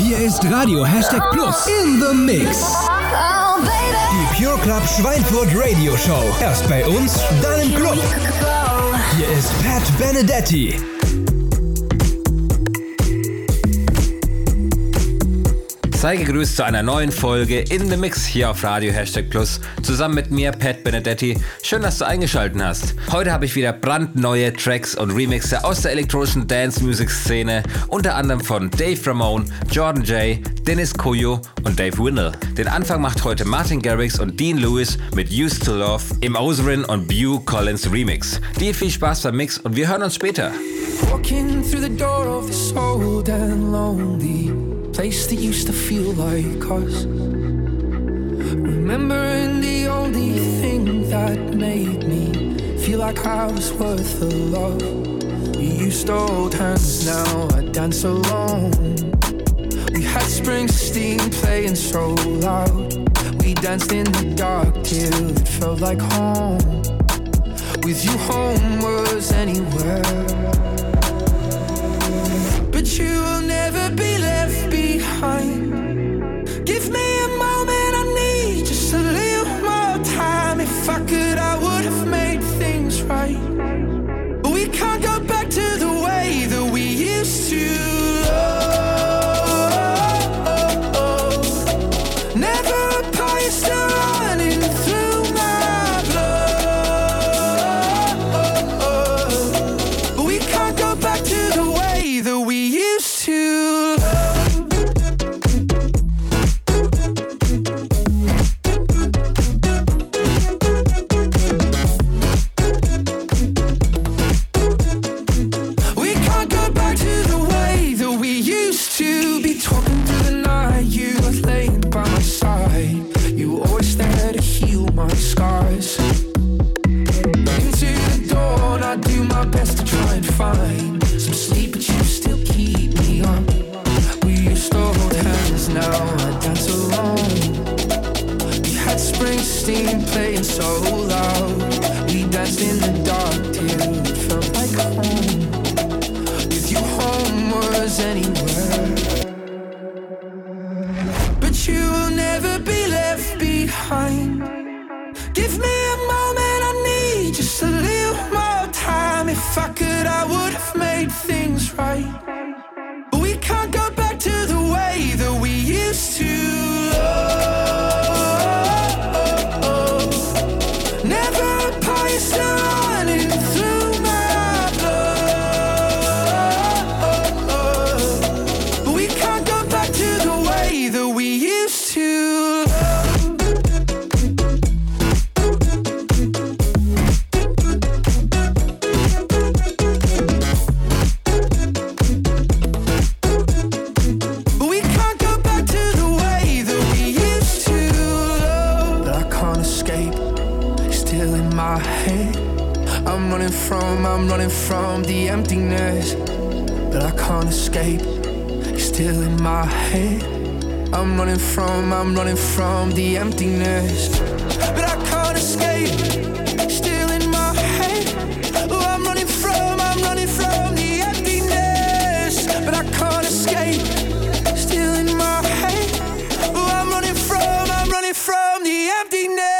Hier ist Radio Hashtag Plus in the Mix. Die Pure Club Schweinfurt Radio Show. Erst bei uns, dann im Club. Hier ist Pat Benedetti. Sei gegrüßt zu einer neuen Folge in the Mix hier auf Radio Hashtag Plus. Zusammen mit mir, Pat Benedetti. Schön, dass du eingeschaltet hast. Heute habe ich wieder brandneue Tracks und Remixe aus der elektronischen Dance-Music-Szene, unter anderem von Dave Ramone, Jordan Jay, Dennis Koyo und Dave Winnell. Den Anfang macht heute Martin Garrix und Dean Lewis mit Used to Love im Oserin und Bew Collins Remix. Dir viel Spaß beim Mix und wir hören uns später. Walking through the door of this old and lonely place that used to feel like us. Remembering the only thing that made me feel like I was worth the love. We used to hold hands, now I dance alone. We had Springsteen playing so loud. We danced in the dark till it felt like home. With you, home was anywhere. But you will never be from the emptiness. But I can't escape, still in my head. Oh, I'm running from, I'm running from the emptiness. But I can't escape, still in my head. Oh, I'm running from, I'm running from the emptiness.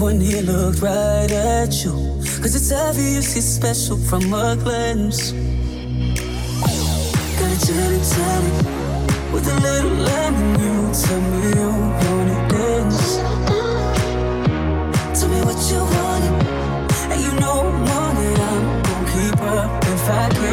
And he looked right at you. Cause it's obvious you're special from a Oaklands. Gonna untie with a little love new to me on it dance tell me what you wanted, and you know I'm on it with a glance.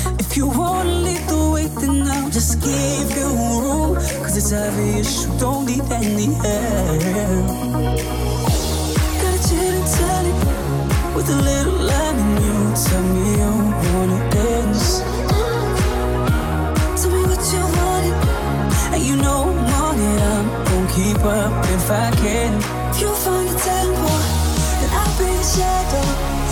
If you wanna lead the way, then I'll just give you room. Cause it's obvious you don't need any help. Got a gin and tonic with a little lime in you. Tell me you wanna dance. Tell me what you wanted, and you know I'm on it. I'm gonna keep up if I can. If you find a tempo, then I'll be the shadow.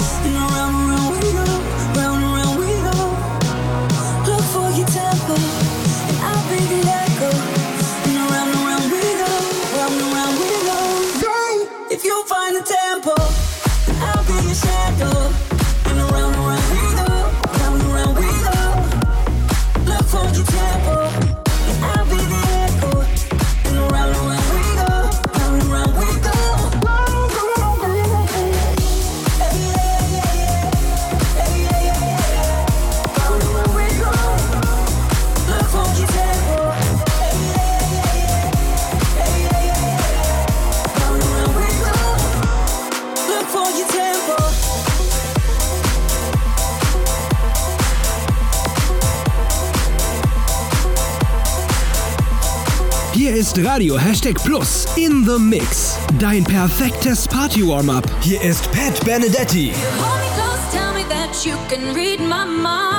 Radio Hashtag Plus in the Mix. Dein perfektes Party-Warm-Up. Hier ist Pat Benedetti. You can read my mind.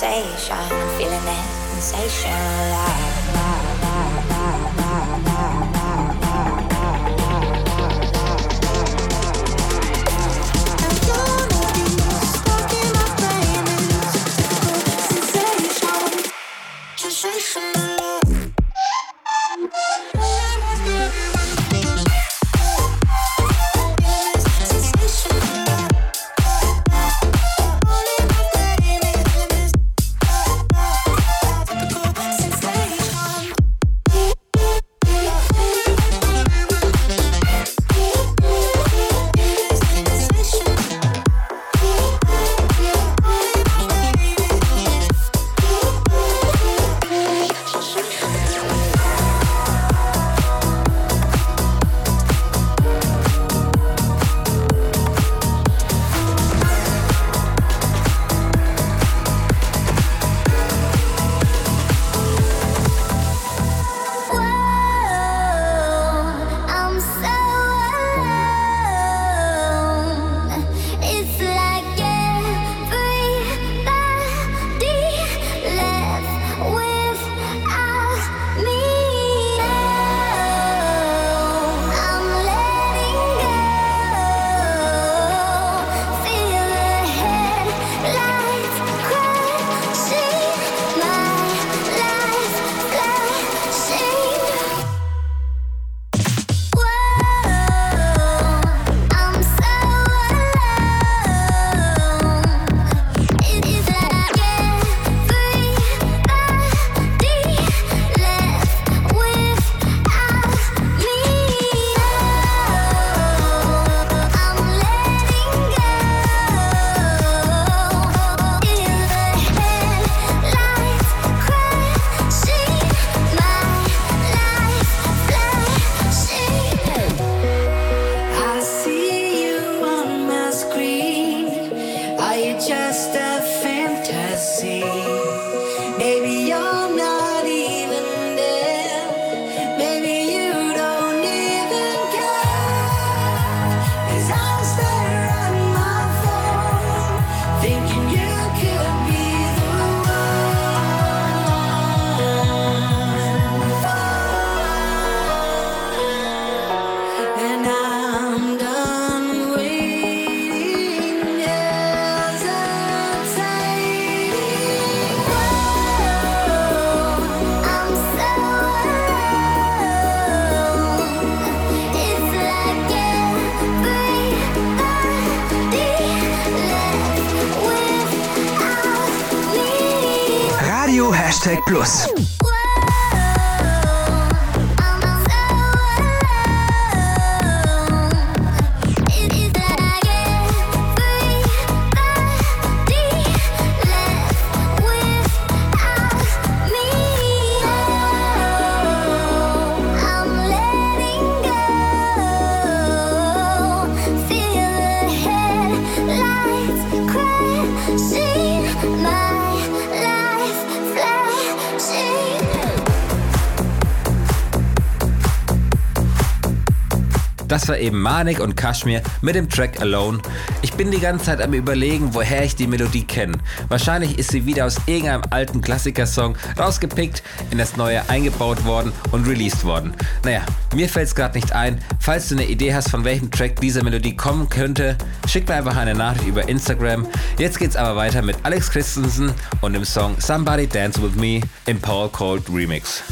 Hashtag war eben Manik und Kashmir mit dem Track Alone. Ich bin die ganze Zeit am überlegen, woher ich die Melodie kenne. Wahrscheinlich ist sie wieder aus irgendeinem alten Klassikersong rausgepickt, in das neue eingebaut worden und released worden. Naja, mir fällt es gerade nicht ein. Falls du eine Idee hast, von welchem Track diese Melodie kommen könnte, schick mir einfach eine Nachricht über Instagram. Jetzt geht's aber weiter mit Alex Christensen und dem Song Somebody Dance With Me im Paul Cold Remix.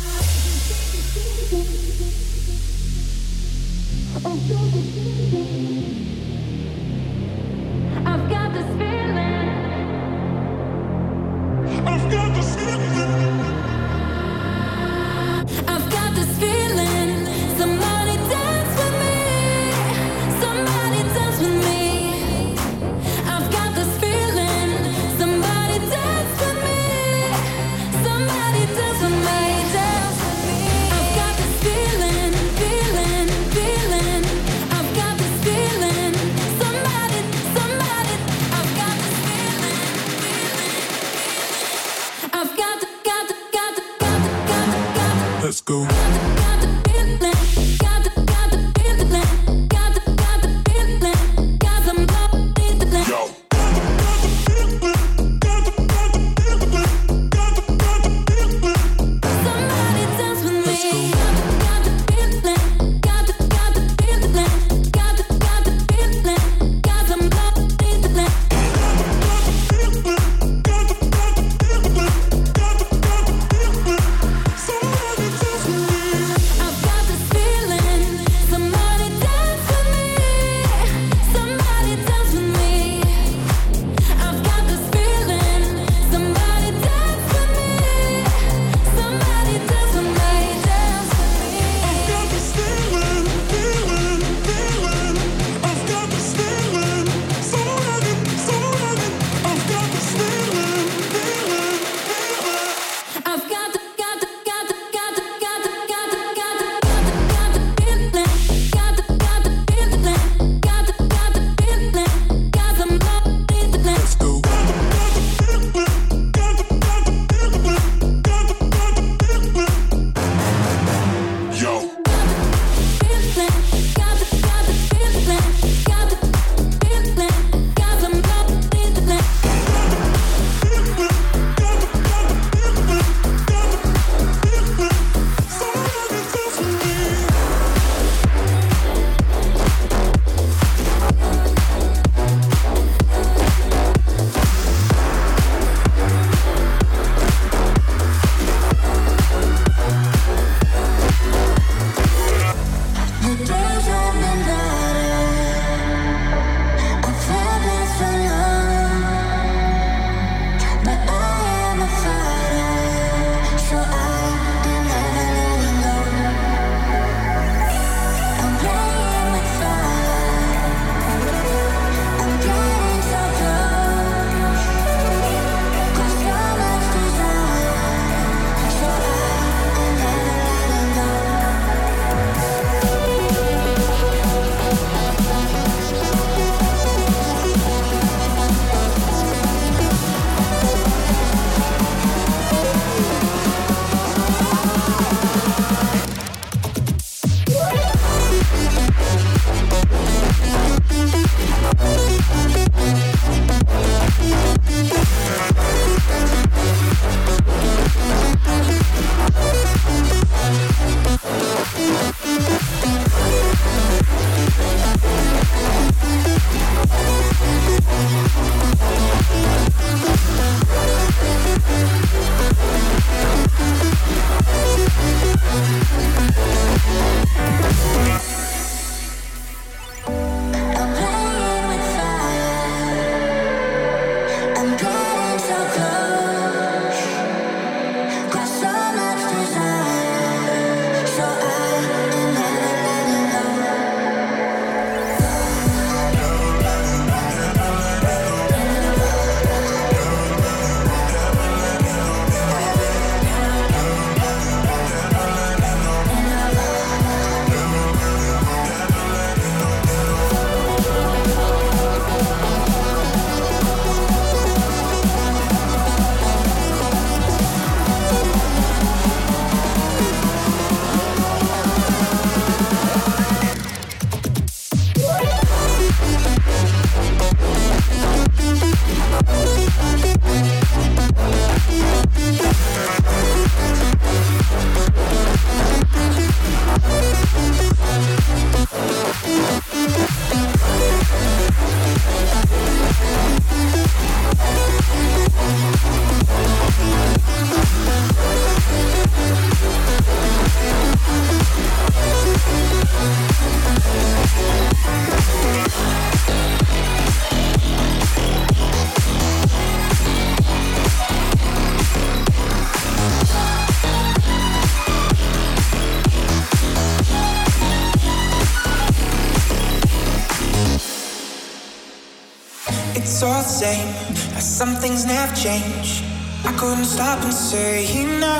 Some things never change. I couldn't stop and say no.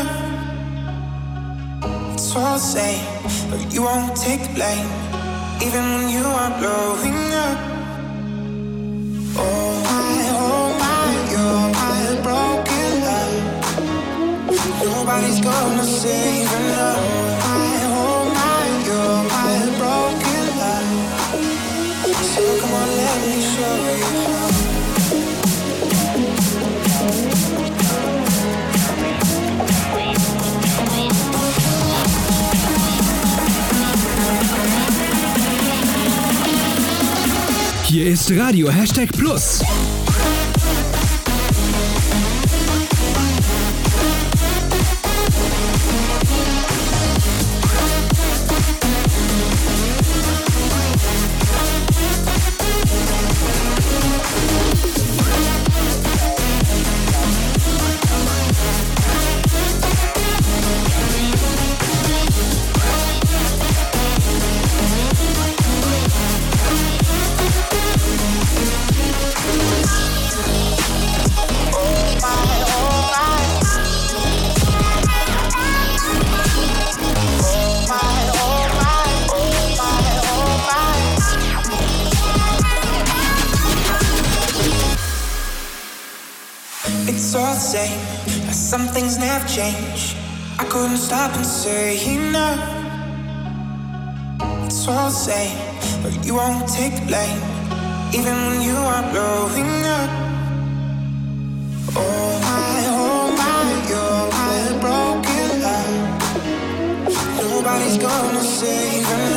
It's all the same, but you won't take blame, even when you are blowing up. Oh my, oh my, you're my broken love. Nobody's gonna save enough. Hier ist Radio Hashtag Plus. Stop and say enough. It's all the same, but you won't take the blame, even when you are blowing up. Oh my, oh my, you're my broken love. Nobody's gonna save enough.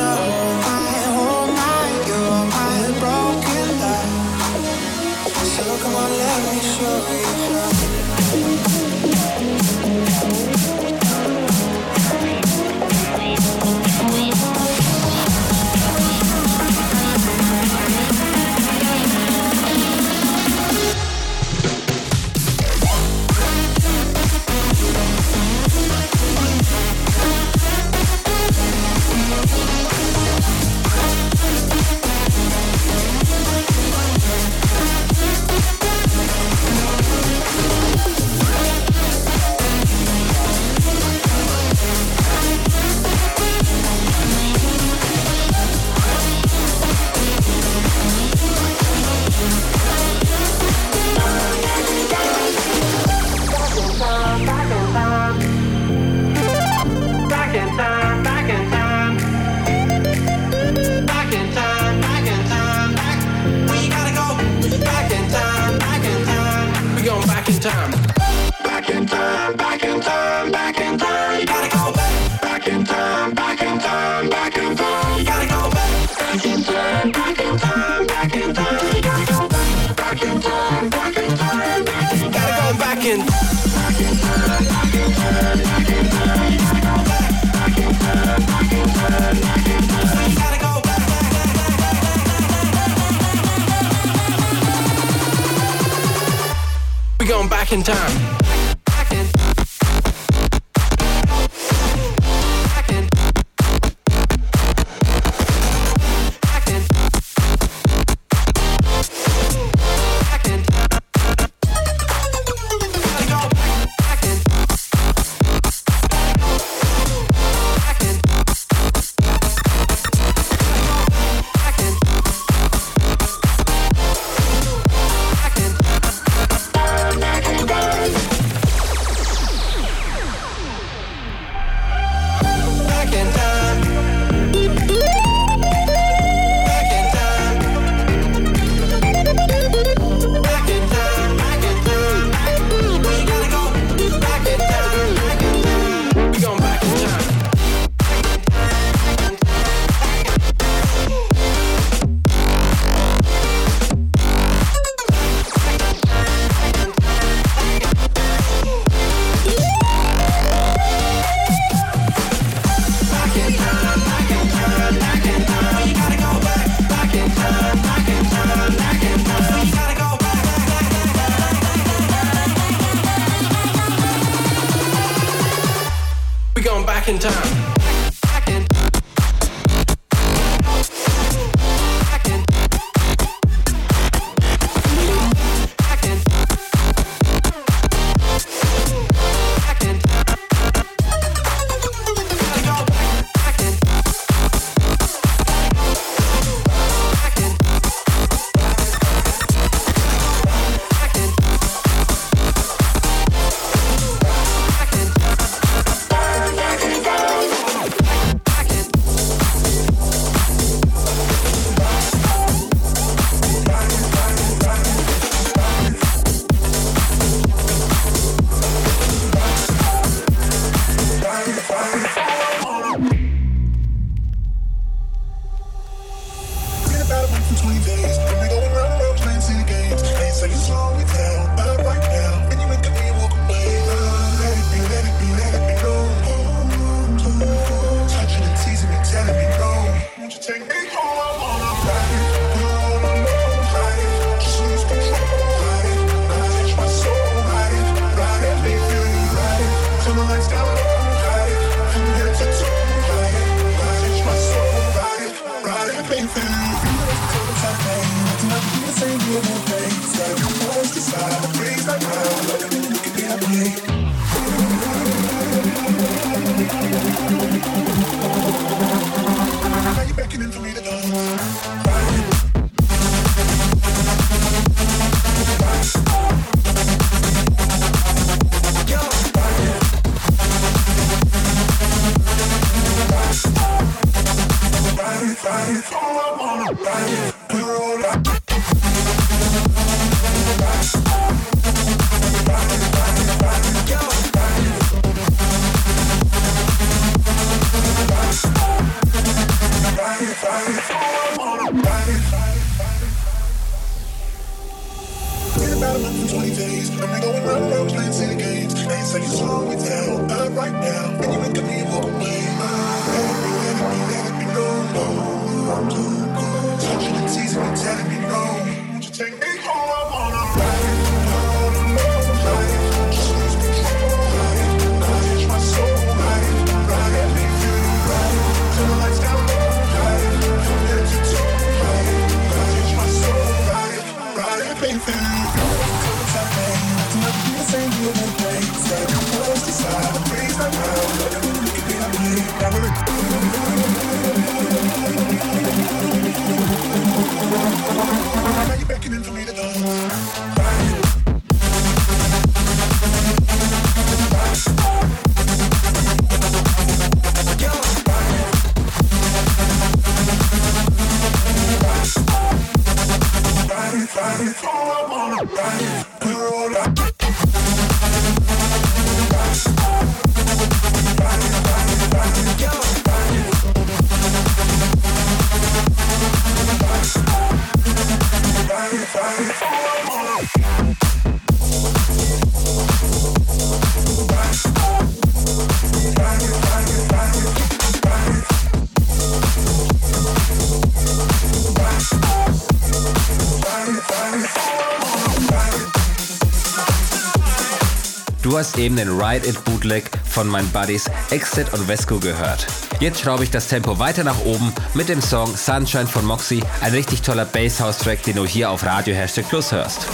In time. Du hast eben den Ride It Bootleg von meinen Buddies Exit und Vesco gehört. Jetzt schraube ich das Tempo weiter nach oben mit dem Song Sunshine von Moxie, ein richtig toller Basshouse-Track, den du hier auf Radio Hashtag Plus hörst.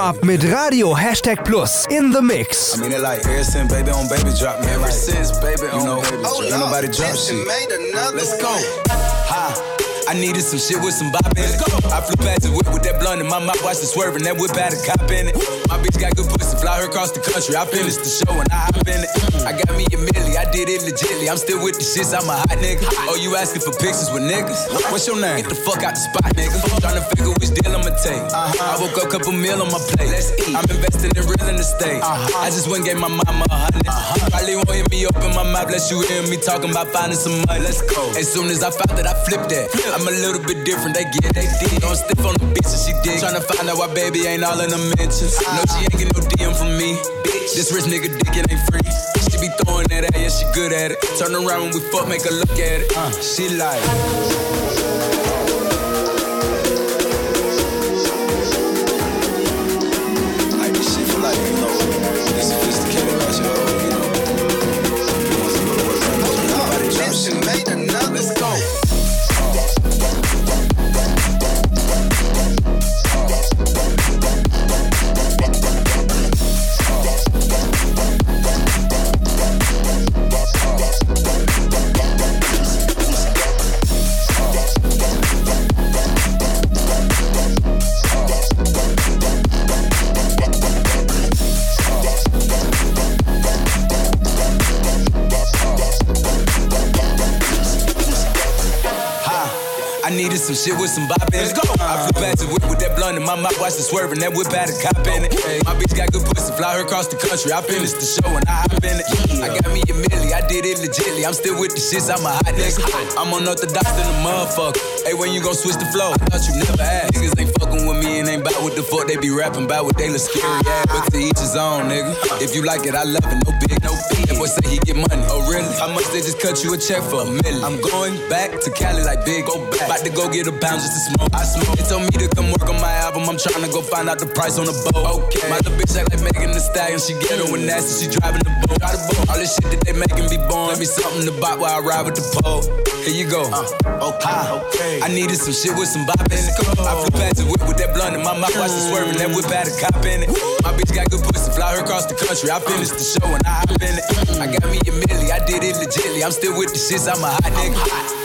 Dein Warm-up mit Radio Hashtag Plus in the Mix. I mean it like ever since baby on baby drop, man. Ever since baby on you know, baby drop. Ain't nobody drop shit. Let's go. Ha. I needed some shit with some bop in it. I flew past the whip with that blunt in my mouth, watched it swerving. That whip had a cop in it. My bitch got good pussy, fly her across the country. I finished the show and I hop in it. I got me a milli, I did it legitly. I'm still with the shits, I'm a hot nigga. Oh, you asking for pictures with niggas? What's your name? Get the fuck out the spot, nigga. Trying to figure which deal I'ma take. Uh-huh. I woke up, couple meal on my plate. Let's eat. I'm investing in real estate. Uh-huh. I just went and gave my mama a hundred. Uh-huh. Probably won't hear me open my mouth, let you hear me talking about finding some money. Let's go. As soon as I found that, I flipped that. I'm a little bit different they get they did. Don't stiff on the bitch and she did. Tryna find out why baby ain't all in the mentions. No, she ain't get no DM from me. Bitch, this rich nigga dick it ain't free. She good at it. Turn around when we fuck, make her look at it. Uh, she. Like shit with some bop in it. Let's go. I flew back to whip with that blunt in my mouth, watched it swerving. That whip had a cop in it. My bitch got good pussy, fly her across the country. I finished the show and I hop in it. I got me a milli, I did it legitly. I'm still with the shits, I'm a hot nigga. I'm unorthodox than a motherfucker. Hey, when you gon' switch the flow? I thought you never asked. Niggas ain't fucking with me and ain't bout what the fuck they be rapping about what they look scary ass. But to each his own, nigga. If you like it, I love it. No cut you a check for a million? I'm going back to Cali like big. Go back. About to go get a pound just to smoke. I smoke. They told me to come work on my album. I'm trying to go find out the price on the boat. Okay. My little bitch act like Megan Thee Stallion. She get her when nasty. She driving the boat. Drive the boat. All this shit that they making be born. Let me something to buy while I ride with the pole. Here you go. Uh, okay. okay. I needed some shit with some bop in it. I flew past the whip with that blunt in my mouth. Watch it swerving. That whip had a cop in it. My bitch got good pussy. Fly her across the country. I finished the show and I hop in it. I got me a milli. I did it legitly. I'm still with the shits. I'm a hot nigga.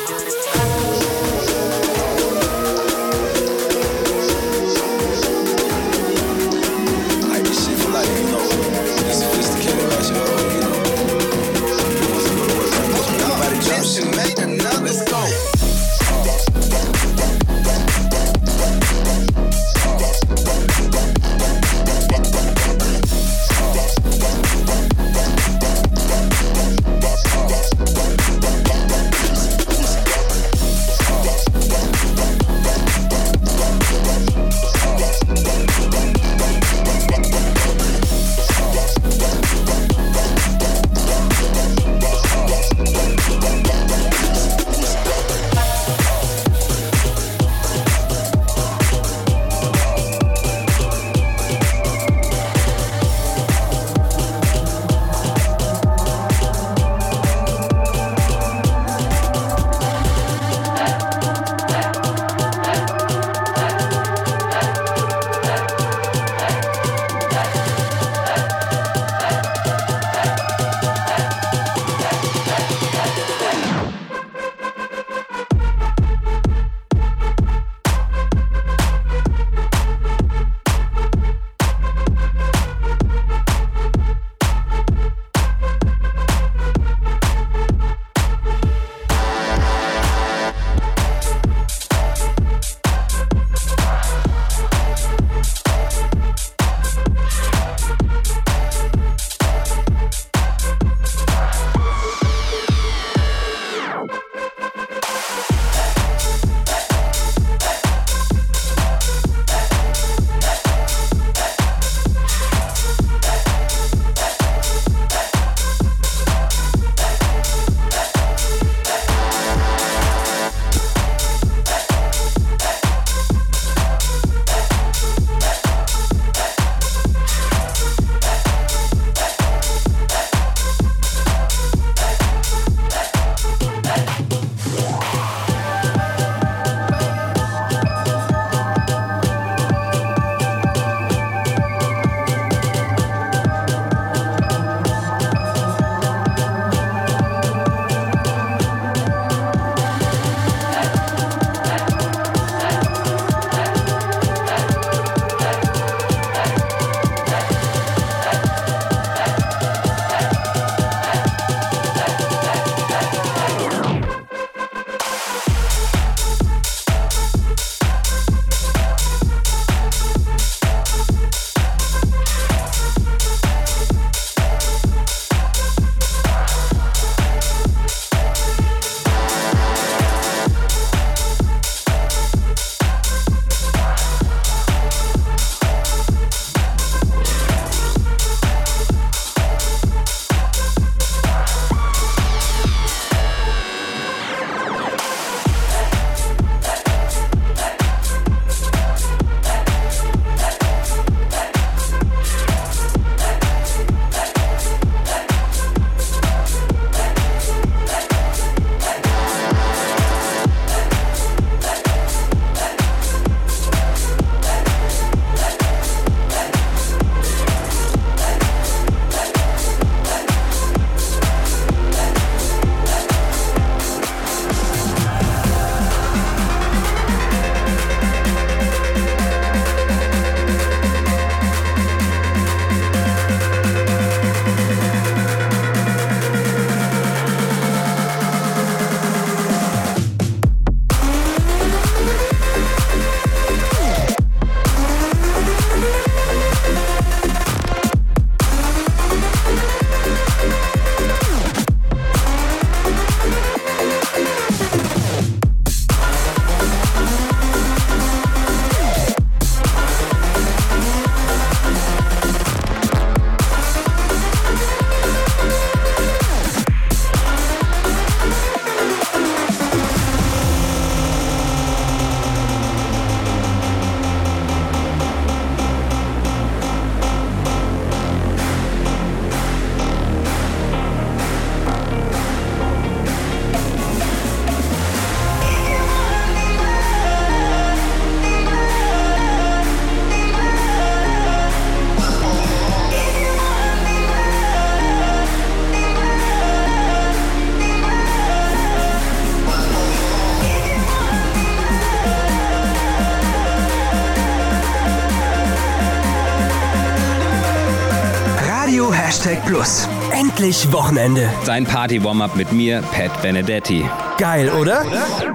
Plus. Endlich Wochenende. Sein Party-Warm-Up mit mir, Pat Benedetti. Geil, oder? be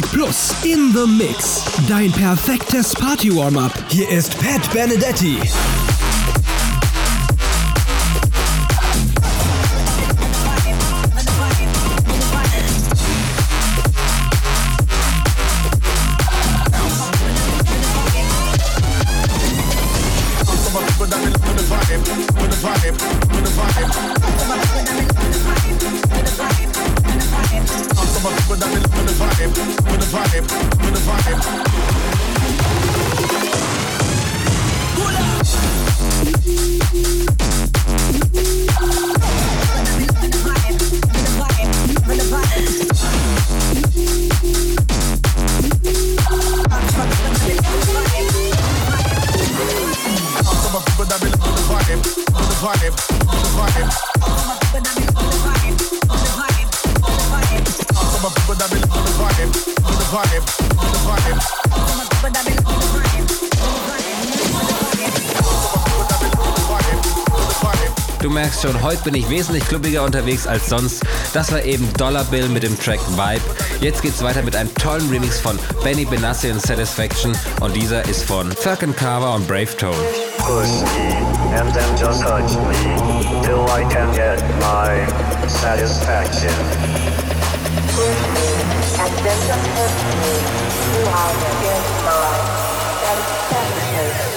Hashtag Plus in the Mix. Dein perfektes Party-Warm-Up. Hier ist Pat Benedetti. vibe. Du merkst schon, heute bin ich wesentlich klubbiger unterwegs als sonst. Das war eben Dollar Bill mit dem Track Vibe. Jetzt geht's weiter mit einem tollen Remix von Benny Benassi und Satisfaction und dieser ist von Falcon Carver und Brave Tone. Push me and then just touch me till I can get my satisfaction. Push me and then just touch me till I can get my satisfaction.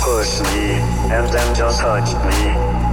Push me, and then just touch me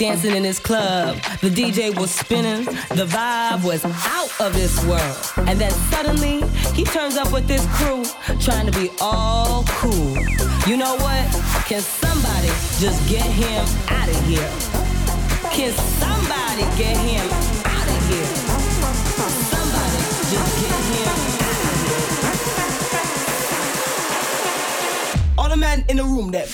Dancing in this club. The DJ was spinning, the vibe was out of this world. And then suddenly, he turns up with this crew, trying to be all cool. You know what? Can somebody just get him out of here? Can somebody get him out of here? Somebody just get him out of here. All the men in the room that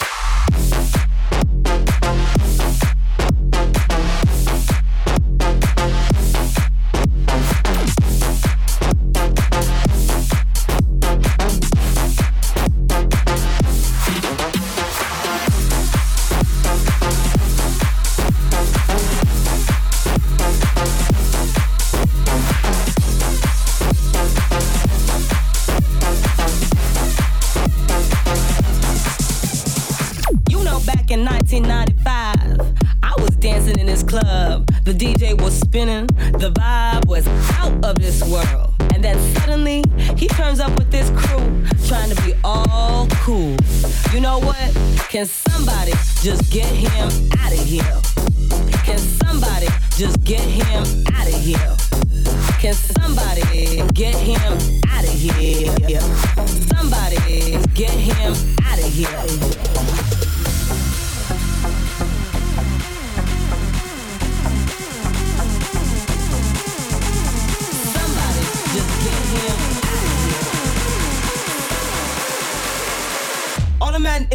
DJ was spinning, the vibe was out of this world. And then suddenly, he turns up with this crew, trying to be all cool. You know what? Can somebody just get him out of here? Can somebody just get him out of here? Can somebody get him out of here? Somebody get him out of here.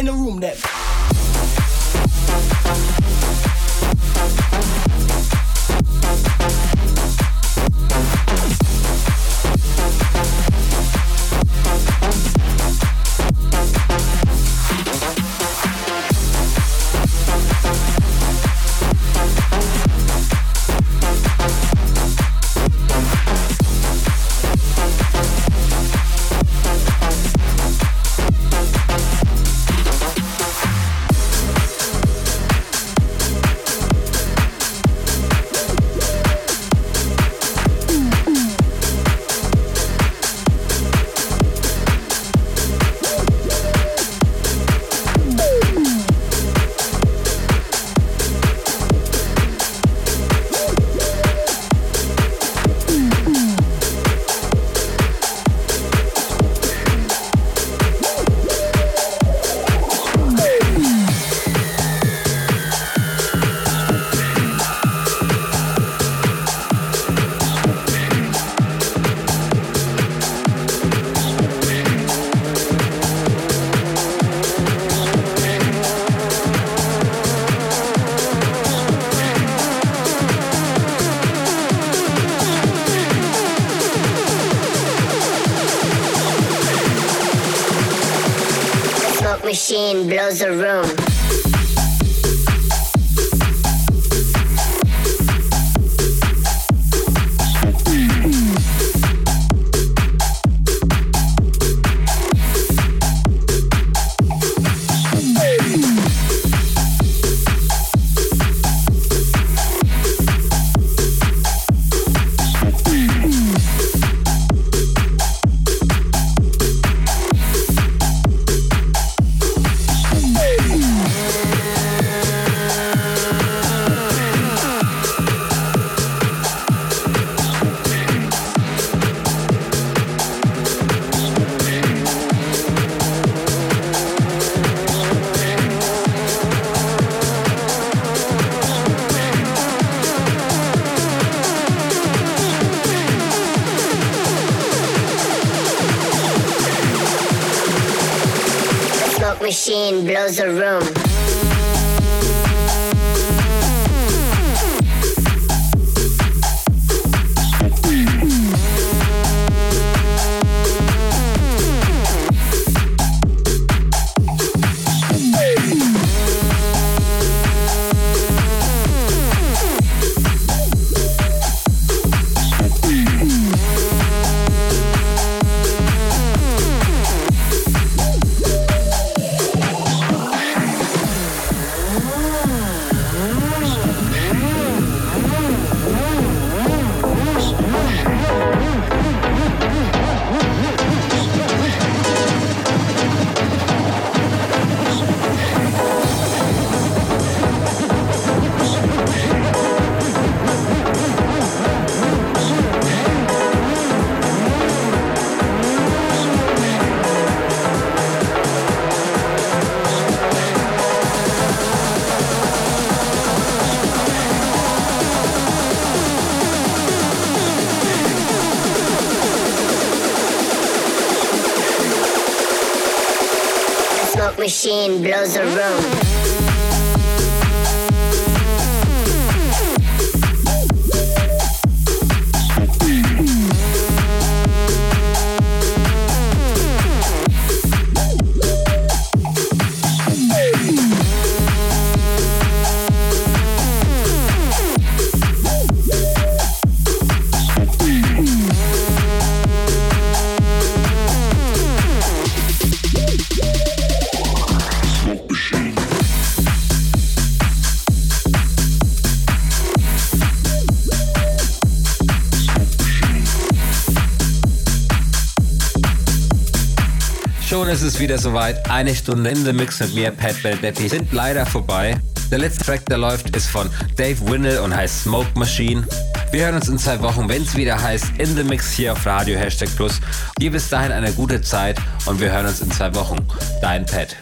In the room that machine blows wieder soweit. Eine Stunde in the Mix mit mir, Pat Benedetti, sind leider vorbei. Der letzte Track, der läuft, ist von Dave Winnell und heißt Smoke Machine. Wir hören uns in zwei Wochen, wenn es wieder heißt In the Mix hier auf Radio Hashtag Plus. Dir bis dahin eine gute Zeit und wir hören uns in zwei Wochen. Dein Pat.